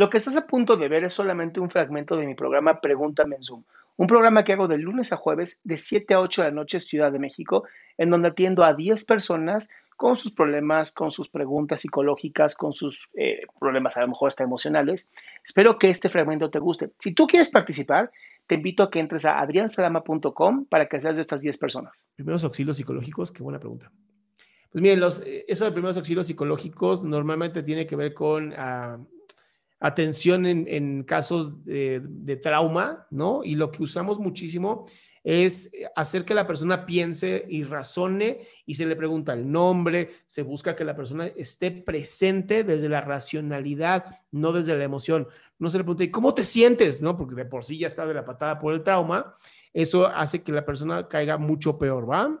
Lo que estás a punto de ver es solamente un fragmento de mi programa Pregúntame en Zoom. Un programa que hago de lunes a jueves de 7 a 8 de la noche Ciudad de México, en donde atiendo a 10 personas con sus problemas, con sus preguntas psicológicas, con sus eh, problemas a lo mejor hasta emocionales. Espero que este fragmento te guste. Si tú quieres participar, te invito a que entres a adriansalama.com para que seas de estas 10 personas. Primeros auxilios psicológicos, qué buena pregunta. Pues miren, los, eh, eso de primeros auxilios psicológicos normalmente tiene que ver con ah, atención en, casos de, de, trauma, ¿no? Y lo que usamos muchísimo es hacer que la persona piense y razone y se le pregunta el nombre, se busca que la persona esté presente desde la racionalidad, no desde la emoción. No se le pregunta, ¿y cómo te sientes? ¿No? Porque de por sí ya está de la patada por el trauma. Eso hace que la persona caiga mucho peor, ¿va?